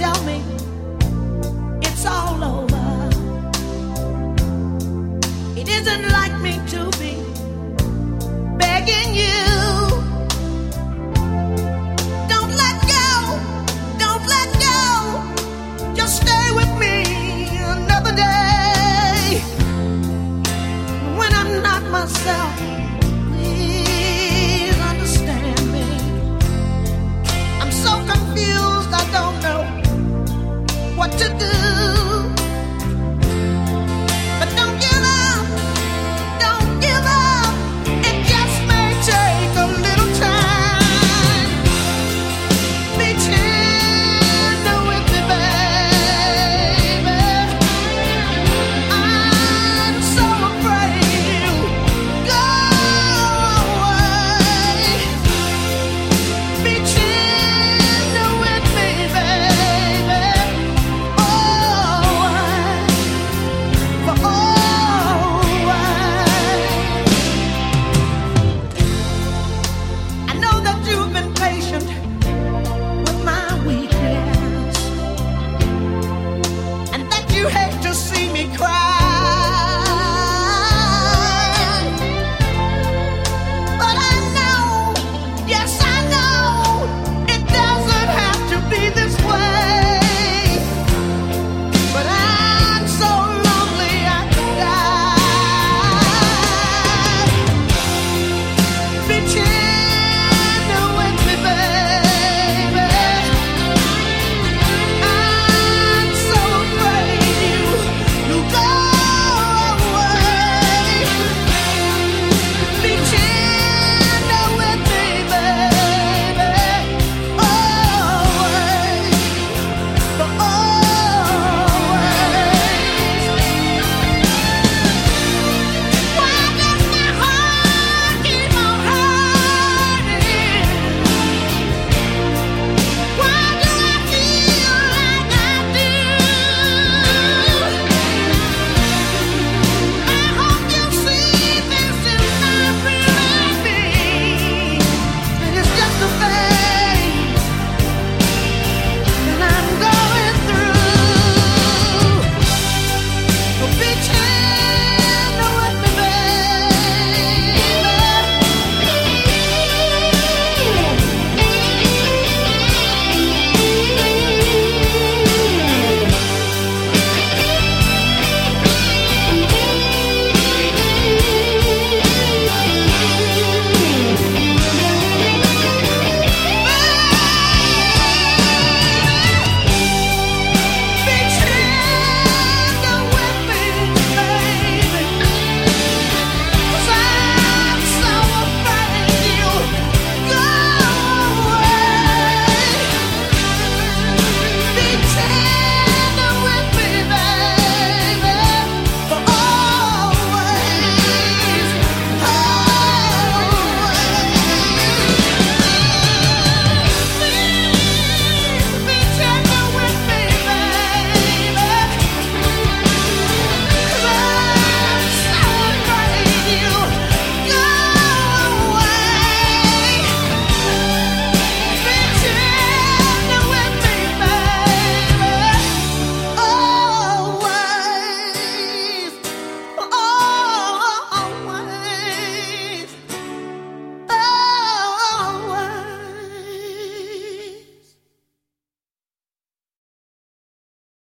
tell me it's all over. It isn't like me to be begging you. Don't let go, don't let go. Just stay with me another day when I'm not myself.